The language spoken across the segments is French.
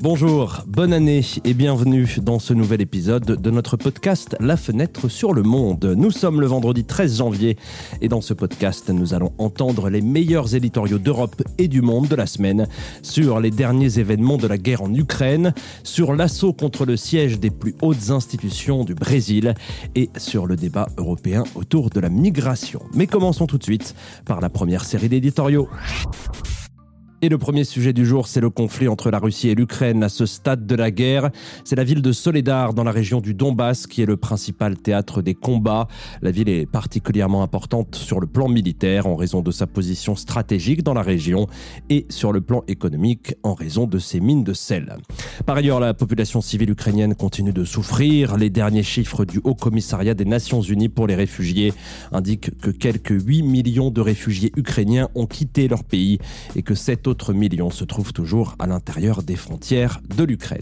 Bonjour, bonne année et bienvenue dans ce nouvel épisode de notre podcast La fenêtre sur le monde. Nous sommes le vendredi 13 janvier et dans ce podcast, nous allons entendre les meilleurs éditoriaux d'Europe et du monde de la semaine sur les derniers événements de la guerre en Ukraine, sur l'assaut contre le siège des plus hautes institutions du Brésil et sur le débat européen autour de la migration. Mais commençons tout de suite par la première série d'éditoriaux. Et le premier sujet du jour, c'est le conflit entre la Russie et l'Ukraine à ce stade de la guerre. C'est la ville de Soledar dans la région du Donbass qui est le principal théâtre des combats. La ville est particulièrement importante sur le plan militaire en raison de sa position stratégique dans la région et sur le plan économique en raison de ses mines de sel. Par ailleurs, la population civile ukrainienne continue de souffrir. Les derniers chiffres du Haut Commissariat des Nations Unies pour les réfugiés indiquent que quelques 8 millions de réfugiés ukrainiens ont quitté leur pays et que 7 autre millions se trouvent toujours à l'intérieur des frontières de l'Ukraine.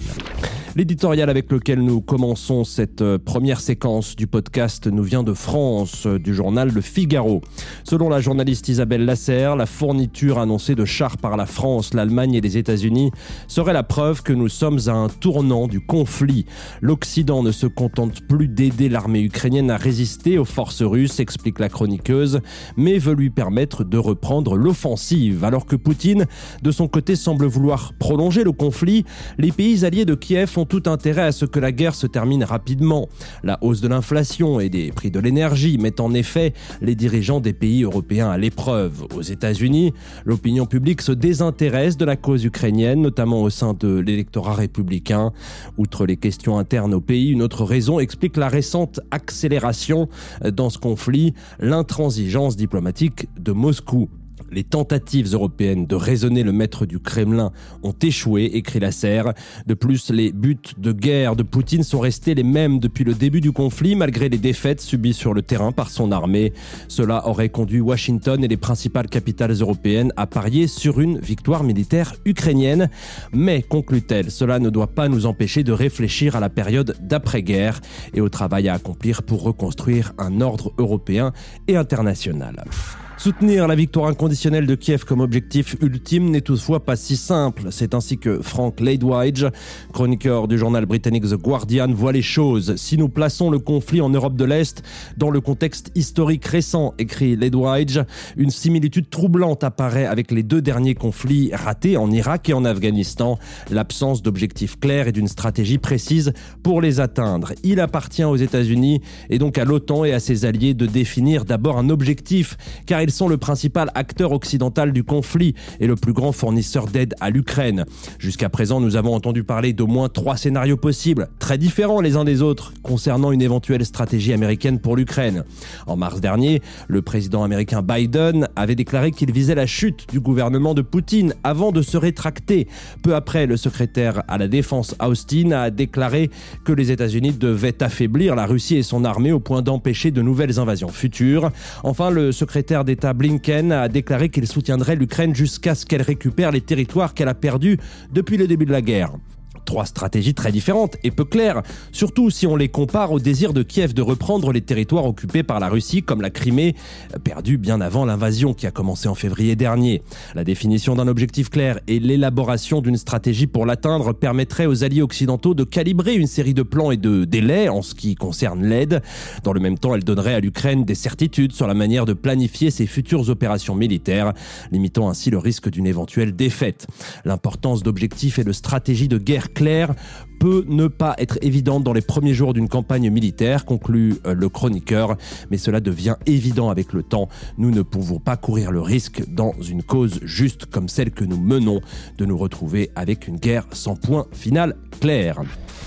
L'éditorial avec lequel nous commençons cette euh, première séquence du podcast nous vient de France, euh, du journal Le Figaro. Selon la journaliste Isabelle Lasserre, la fourniture annoncée de chars par la France, l'Allemagne et les États-Unis serait la preuve que nous sommes à un tournant du conflit. L'Occident ne se contente plus d'aider l'armée ukrainienne à résister aux forces russes, explique la chroniqueuse, mais veut lui permettre de reprendre l'offensive. Alors que Poutine, de son côté, semble vouloir prolonger le conflit, les pays alliés de Kiev ont tout intérêt à ce que la guerre se termine rapidement. La hausse de l'inflation et des prix de l'énergie mettent en effet les dirigeants des pays européens à l'épreuve. Aux États-Unis, l'opinion publique se désintéresse de la cause ukrainienne, notamment au sein de l'électorat républicain. Outre les questions internes au pays, une autre raison explique la récente accélération dans ce conflit, l'intransigeance diplomatique de Moscou. Les tentatives européennes de raisonner le maître du Kremlin ont échoué, écrit la serre. De plus, les buts de guerre de Poutine sont restés les mêmes depuis le début du conflit, malgré les défaites subies sur le terrain par son armée. Cela aurait conduit Washington et les principales capitales européennes à parier sur une victoire militaire ukrainienne. Mais, conclut-elle, cela ne doit pas nous empêcher de réfléchir à la période d'après-guerre et au travail à accomplir pour reconstruire un ordre européen et international. Soutenir la victoire inconditionnelle de Kiev comme objectif ultime n'est toutefois pas si simple. C'est ainsi que Frank Laidwige, chroniqueur du journal britannique The Guardian, voit les choses. Si nous plaçons le conflit en Europe de l'Est dans le contexte historique récent, écrit Laidwige, une similitude troublante apparaît avec les deux derniers conflits ratés en Irak et en Afghanistan. L'absence d'objectifs clairs et d'une stratégie précise pour les atteindre. Il appartient aux États-Unis et donc à l'OTAN et à ses alliés de définir d'abord un objectif, car ils sont le principal acteur occidental du conflit et le plus grand fournisseur d'aide à l'Ukraine. Jusqu'à présent, nous avons entendu parler d'au moins trois scénarios possibles, très différents les uns des autres, concernant une éventuelle stratégie américaine pour l'Ukraine. En mars dernier, le président américain Biden avait déclaré qu'il visait la chute du gouvernement de Poutine avant de se rétracter. Peu après, le secrétaire à la défense Austin a déclaré que les États-Unis devaient affaiblir la Russie et son armée au point d'empêcher de nouvelles invasions futures. Enfin, le secrétaire des Blinken a déclaré qu'il soutiendrait l'Ukraine jusqu'à ce qu'elle récupère les territoires qu'elle a perdus depuis le début de la guerre. Trois stratégies très différentes et peu claires, surtout si on les compare au désir de Kiev de reprendre les territoires occupés par la Russie comme la Crimée, perdue bien avant l'invasion qui a commencé en février dernier. La définition d'un objectif clair et l'élaboration d'une stratégie pour l'atteindre permettraient aux alliés occidentaux de calibrer une série de plans et de délais en ce qui concerne l'aide. Dans le même temps, elle donnerait à l'Ukraine des certitudes sur la manière de planifier ses futures opérations militaires, limitant ainsi le risque d'une éventuelle défaite. L'importance d'objectifs et de stratégies de guerre claire peut ne pas être évidente dans les premiers jours d'une campagne militaire, conclut euh, le chroniqueur, mais cela devient évident avec le temps. Nous ne pouvons pas courir le risque, dans une cause juste comme celle que nous menons, de nous retrouver avec une guerre sans point final clair.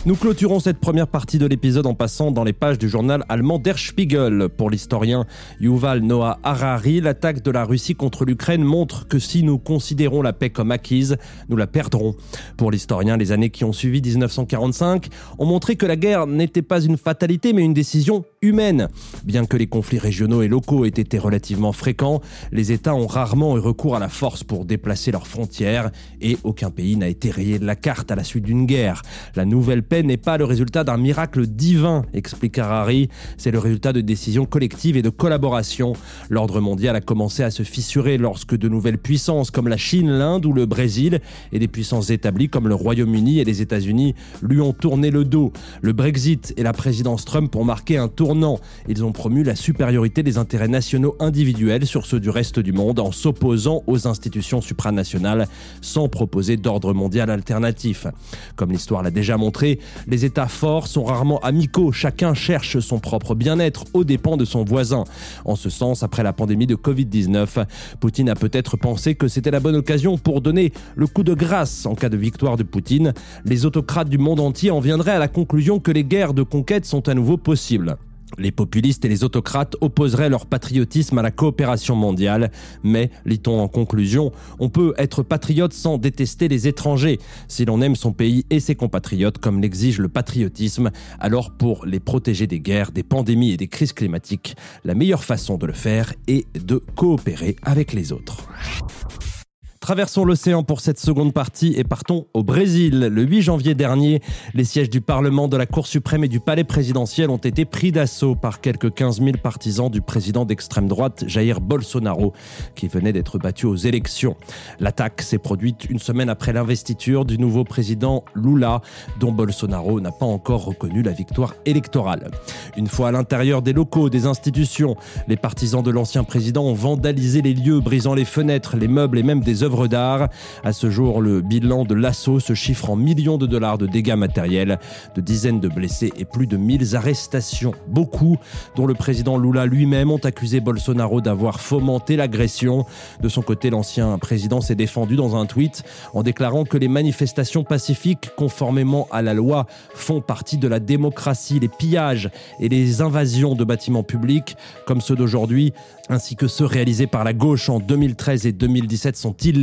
Nous clôturons cette première partie de l'épisode en passant dans les pages du journal allemand Der Spiegel. Pour l'historien Yuval Noah Harari, l'attaque de la Russie contre l'Ukraine montre que si nous considérons la paix comme acquise, nous la perdrons. Pour l'historien, les années qui ont suivi 1945 ont montré que la guerre n'était pas une fatalité mais une décision humaine. Bien que les conflits régionaux et locaux aient été relativement fréquents, les États ont rarement eu recours à la force pour déplacer leurs frontières et aucun pays n'a été rayé de la carte à la suite d'une guerre. La nouvelle paix n'est pas le résultat d'un miracle divin, explique Harari. C'est le résultat de décisions collectives et de collaboration. L'ordre mondial a commencé à se fissurer lorsque de nouvelles puissances comme la Chine, l'Inde ou le Brésil et des puissances établies comme le Royaume-Uni et les États-Unis lui ont tourné le dos. Le Brexit et la présidence Trump ont marqué un tournant. Ils ont promu la supériorité des intérêts nationaux individuels sur ceux du reste du monde en s'opposant aux institutions supranationales sans proposer d'ordre mondial alternatif. Comme l'histoire l'a déjà montré, les États forts sont rarement amicaux, chacun cherche son propre bien-être aux dépens de son voisin. En ce sens, après la pandémie de Covid-19, Poutine a peut-être pensé que c'était la bonne occasion pour donner le coup de grâce en cas de victoire de Poutine. Les autocrates du monde entier en viendraient à la conclusion que les guerres de conquête sont à nouveau possibles. Les populistes et les autocrates opposeraient leur patriotisme à la coopération mondiale, mais, lit-on en conclusion, on peut être patriote sans détester les étrangers. Si l'on aime son pays et ses compatriotes comme l'exige le patriotisme, alors pour les protéger des guerres, des pandémies et des crises climatiques, la meilleure façon de le faire est de coopérer avec les autres. Traversons l'océan pour cette seconde partie et partons au Brésil. Le 8 janvier dernier, les sièges du Parlement, de la Cour suprême et du Palais présidentiel ont été pris d'assaut par quelques 15 000 partisans du président d'extrême droite Jair Bolsonaro, qui venait d'être battu aux élections. L'attaque s'est produite une semaine après l'investiture du nouveau président Lula, dont Bolsonaro n'a pas encore reconnu la victoire électorale. Une fois à l'intérieur des locaux des institutions, les partisans de l'ancien président ont vandalisé les lieux, brisant les fenêtres, les meubles et même des œuvres d'art. À ce jour, le bilan de l'assaut se chiffre en millions de dollars de dégâts matériels, de dizaines de blessés et plus de 1000 arrestations. Beaucoup, dont le président Lula lui-même, ont accusé Bolsonaro d'avoir fomenté l'agression. De son côté, l'ancien président s'est défendu dans un tweet en déclarant que les manifestations pacifiques, conformément à la loi, font partie de la démocratie. Les pillages et les invasions de bâtiments publics, comme ceux d'aujourd'hui, ainsi que ceux réalisés par la gauche en 2013 et 2017 sont illégaux.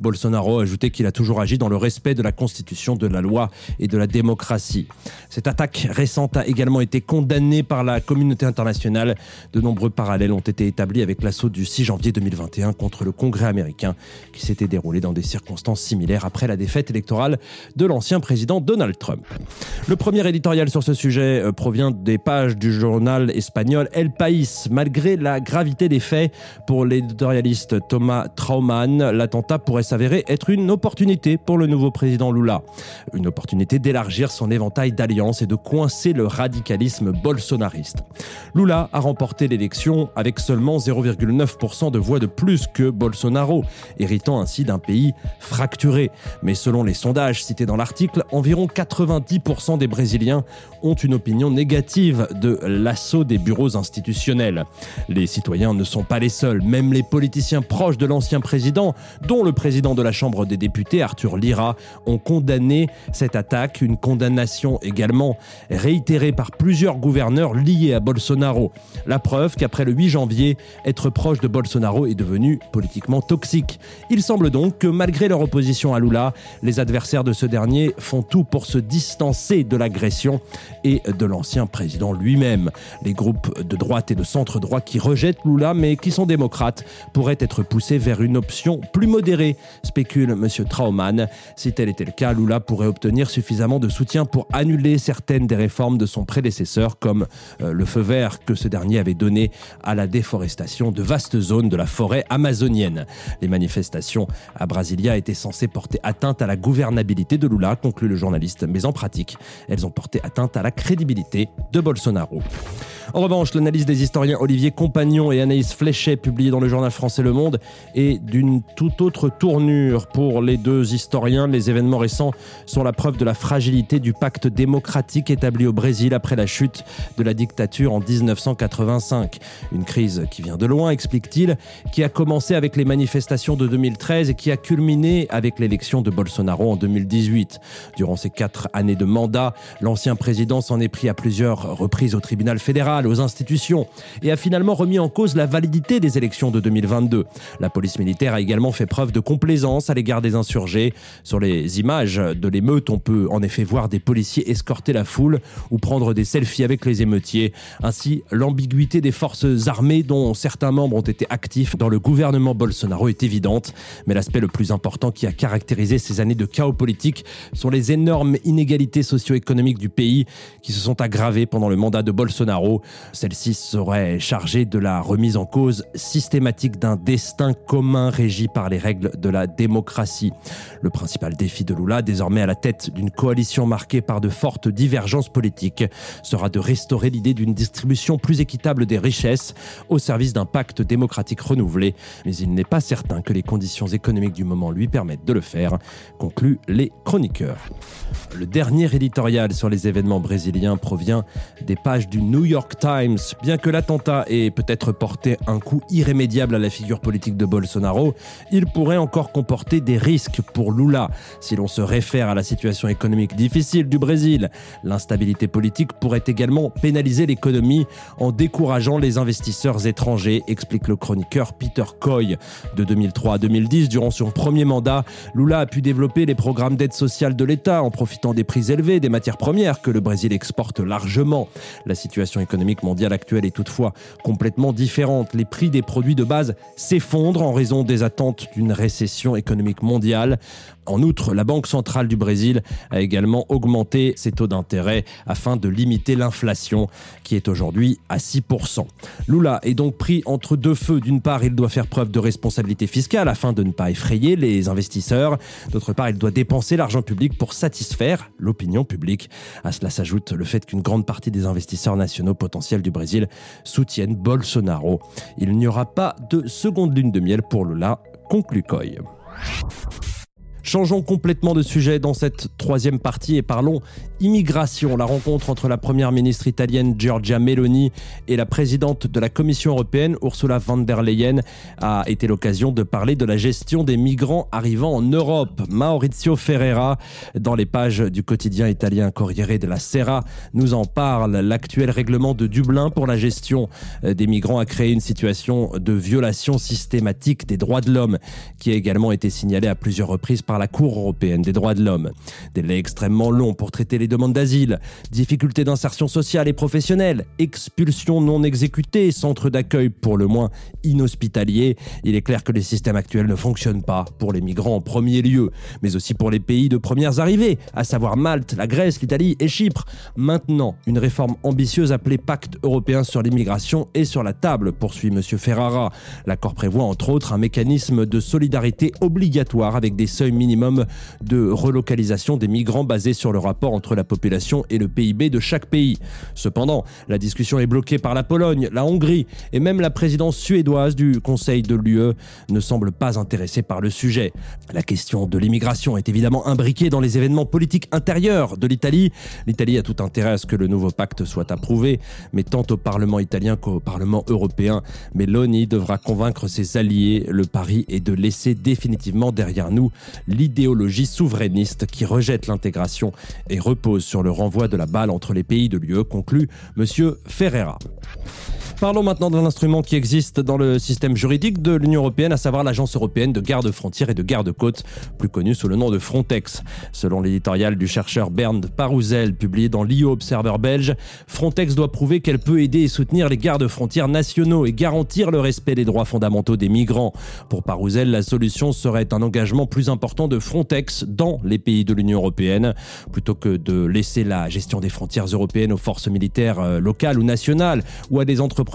Bolsonaro a ajouté qu'il a toujours agi dans le respect de la Constitution, de la loi et de la démocratie. Cette attaque récente a également été condamnée par la communauté internationale. De nombreux parallèles ont été établis avec l'assaut du 6 janvier 2021 contre le Congrès américain qui s'était déroulé dans des circonstances similaires après la défaite électorale de l'ancien président Donald Trump. Le premier éditorial sur ce sujet euh, provient des pages du journal espagnol El País. Malgré la gravité des faits, pour l'éditorialiste Thomas Traumann, l'attentat pourrait s'avérer être une opportunité pour le nouveau président Lula. Une opportunité d'élargir son éventail d'alliances et de coincer le radicalisme bolsonariste. Lula a remporté l'élection avec seulement 0,9% de voix de plus que Bolsonaro, héritant ainsi d'un pays fracturé. Mais selon les sondages cités dans l'article, environ 90% des Brésiliens ont une opinion négative de l'assaut des bureaux institutionnels. Les citoyens ne sont pas les seuls, même les politiciens proches de l'ancien président, dont le président de la Chambre des députés, Arthur Lira, ont condamné cette attaque, une condamnation également réitérée par plusieurs gouverneurs liés à Bolsonaro. La preuve qu'après le 8 janvier, être proche de Bolsonaro est devenu politiquement toxique. Il semble donc que malgré leur opposition à Lula, les adversaires de ce dernier font tout pour se distancer de l'agression et de l'ancien président lui-même. Les groupes de droite et de centre-droit qui rejettent Lula mais qui sont démocrates pourraient être poussés vers une option plus modérée, spécule M. Traumann. Si tel était le cas, Lula pourrait obtenir suffisamment de soutien pour annuler certaines des réformes de son prédécesseur, comme euh, le feu vert que ce dernier avait donné à la déforestation de vastes zones de la forêt amazonienne. Les manifestations à Brasilia étaient censées porter atteinte à la gouvernabilité de Lula, conclut le journaliste, mais en pratique, elles ont porté atteinte à la crédibilité de Bolsonaro. En revanche, l'analyse des historiens Olivier Compagnon et Anaïs Fléchet, publiée dans le journal français Le Monde, est d'une toute autre tournure pour les deux historiens. Les événements récents sont la preuve de la fragilité du pacte démocratique établi au Brésil après la chute de la dictature en 1985. Une crise qui vient de loin, explique-t-il, qui a commencé avec les manifestations de 2013 et qui a culminé avec l'élection de Bolsonaro en 2018. Durant ces quatre années de mandat, l'ancien président s'en est pris à plusieurs reprises au tribunal fédéral aux institutions, et a finalement remis en cause la validité des élections de 2022. La police militaire a également fait preuve de complaisance à l'égard des insurgés. Sur les images de l'émeute, on peut en effet voir des policiers escorter la foule ou prendre des selfies avec les émeutiers. Ainsi, l'ambiguïté des forces armées dont certains membres ont été actifs dans le gouvernement Bolsonaro est évidente. Mais l'aspect le plus important qui a caractérisé ces années de chaos politique sont les énormes inégalités socio-économiques du pays qui se sont aggravées pendant le mandat de Bolsonaro. Celle-ci serait chargée de la remise en cause systématique d'un destin commun régi par les règles de la démocratie. Le principal défi de Lula, désormais à la tête d'une coalition marquée par de fortes divergences politiques, sera de restaurer l'idée d'une distribution plus équitable des richesses au service d'un pacte démocratique renouvelé. Mais il n'est pas certain que les conditions économiques du moment lui permettent de le faire, concluent les chroniqueurs. Le dernier éditorial sur les événements brésiliens provient des pages du New York Times. Bien que l'attentat ait peut-être porté un coup irrémédiable à la figure politique de Bolsonaro, il pourrait encore comporter des risques pour Lula. Si l'on se réfère à la situation économique difficile du Brésil, l'instabilité politique pourrait également pénaliser l'économie en décourageant les investisseurs étrangers, explique le chroniqueur Peter Coy. De 2003 à 2010, durant son premier mandat, Lula a pu développer les programmes d'aide sociale de l'État en profitant des prix élevés des matières premières que le Brésil exporte largement. La situation économique mondiale actuelle est toutefois complètement différente. Les prix des produits de base s'effondrent en raison des attentes d'une récession économique mondiale. En outre, la Banque centrale du Brésil a également augmenté ses taux d'intérêt afin de limiter l'inflation qui est aujourd'hui à 6%. Lula est donc pris entre deux feux. D'une part, il doit faire preuve de responsabilité fiscale afin de ne pas effrayer les investisseurs. D'autre part, il doit dépenser l'argent public pour satisfaire l'opinion publique. À cela s'ajoute le fait qu'une grande partie des investisseurs nationaux potentiels du Brésil soutiennent Bolsonaro. Il n'y aura pas de seconde lune de miel pour Lula, conclut Coy. Changeons complètement de sujet dans cette troisième partie et parlons immigration. La rencontre entre la première ministre italienne Giorgia Meloni et la présidente de la Commission européenne Ursula von der Leyen a été l'occasion de parler de la gestion des migrants arrivant en Europe. Maurizio Ferreira, dans les pages du quotidien italien Corriere della Sera, nous en parle. L'actuel règlement de Dublin pour la gestion des migrants a créé une situation de violation systématique des droits de l'homme qui a également été signalée à plusieurs reprises par la Cour européenne des droits de l'homme. Délai extrêmement long pour traiter les demandes d'asile, difficultés d'insertion sociale et professionnelle, expulsions non exécutées, centres d'accueil pour le moins inhospitaliers. Il est clair que les systèmes actuels ne fonctionnent pas pour les migrants en premier lieu, mais aussi pour les pays de premières arrivées, à savoir Malte, la Grèce, l'Italie et Chypre. Maintenant, une réforme ambitieuse appelée Pacte européen sur l'immigration est sur la table, poursuit M. Ferrara. L'accord prévoit entre autres un mécanisme de solidarité obligatoire avec des seuils minimum de relocalisation des migrants basé sur le rapport entre la population et le PIB de chaque pays. Cependant, la discussion est bloquée par la Pologne, la Hongrie et même la présidence suédoise du Conseil de l'UE ne semble pas intéressée par le sujet. La question de l'immigration est évidemment imbriquée dans les événements politiques intérieurs de l'Italie. L'Italie a tout intérêt à ce que le nouveau pacte soit approuvé, mais tant au Parlement italien qu'au Parlement européen. Mais l'ONI devra convaincre ses alliés. Le pari est de laisser définitivement derrière nous l'idéologie souverainiste qui rejette l'intégration et repose sur le renvoi de la balle entre les pays de l'UE, conclut M. Ferreira. Parlons maintenant d'un instrument qui existe dans le système juridique de l'Union européenne, à savoir l'Agence européenne de garde-frontières et de garde-côtes, plus connue sous le nom de Frontex. Selon l'éditorial du chercheur Bernd Parouzel, publié dans l'IO Observer belge, Frontex doit prouver qu'elle peut aider et soutenir les gardes-frontières nationaux et garantir le respect des droits fondamentaux des migrants. Pour Parouzel, la solution serait un engagement plus important de Frontex dans les pays de l'Union européenne, plutôt que de laisser la gestion des frontières européennes aux forces militaires euh, locales ou nationales ou à des entreprises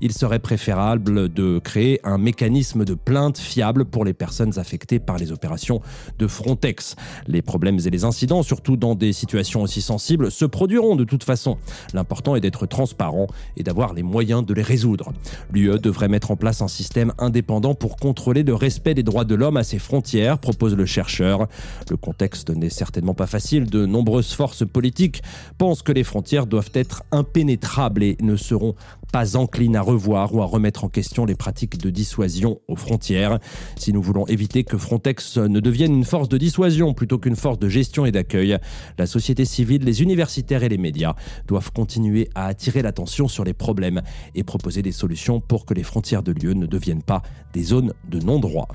il serait préférable de créer un mécanisme de plainte fiable pour les personnes affectées par les opérations de Frontex. Les problèmes et les incidents, surtout dans des situations aussi sensibles, se produiront de toute façon. L'important est d'être transparent et d'avoir les moyens de les résoudre. L'UE devrait mettre en place un système indépendant pour contrôler le respect des droits de l'homme à ses frontières, propose le chercheur. Le contexte n'est certainement pas facile. De nombreuses forces politiques pensent que les frontières doivent être impénétrables et ne seront pas encline à revoir ou à remettre en question les pratiques de dissuasion aux frontières. Si nous voulons éviter que Frontex ne devienne une force de dissuasion plutôt qu'une force de gestion et d'accueil, la société civile, les universitaires et les médias doivent continuer à attirer l'attention sur les problèmes et proposer des solutions pour que les frontières de lieu ne deviennent pas des zones de non-droit.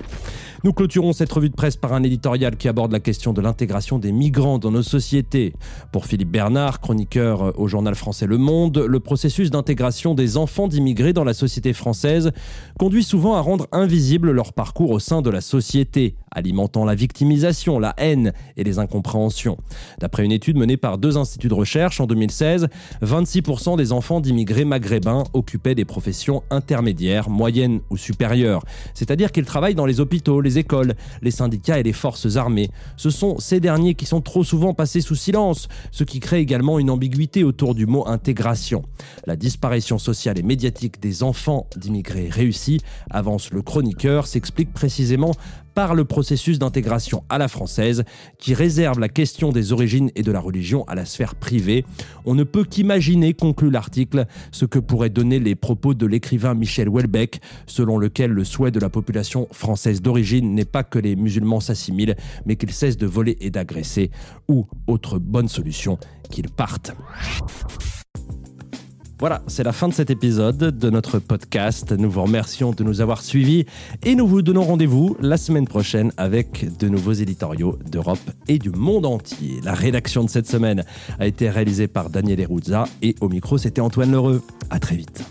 Nous clôturons cette revue de presse par un éditorial qui aborde la question de l'intégration des migrants dans nos sociétés. Pour Philippe Bernard, chroniqueur au journal français Le Monde, le processus d'intégration des enfants d'immigrés dans la société française conduit souvent à rendre invisible leur parcours au sein de la société, alimentant la victimisation, la haine et les incompréhensions. D'après une étude menée par deux instituts de recherche en 2016, 26% des enfants d'immigrés maghrébins occupaient des professions intermédiaires, moyennes ou supérieures, c'est-à-dire qu'ils travaillent dans les hôpitaux, les écoles, les syndicats et les forces armées. Ce sont ces derniers qui sont trop souvent passés sous silence, ce qui crée également une ambiguïté autour du mot intégration. La disparition sociale et médiatique des enfants d'immigrés réussis, avance le chroniqueur, s'explique précisément par le processus d'intégration à la française qui réserve la question des origines et de la religion à la sphère privée. On ne peut qu'imaginer, conclut l'article, ce que pourraient donner les propos de l'écrivain Michel Houellebecq, selon lequel le souhait de la population française d'origine n'est pas que les musulmans s'assimilent, mais qu'ils cessent de voler et d'agresser, ou, autre bonne solution, qu'ils partent. Voilà, c'est la fin de cet épisode de notre podcast. Nous vous remercions de nous avoir suivis et nous vous donnons rendez-vous la semaine prochaine avec de nouveaux éditoriaux d'Europe et du monde entier. La rédaction de cette semaine a été réalisée par Daniel Eruzza et au micro c'était Antoine Lheureux. À très vite.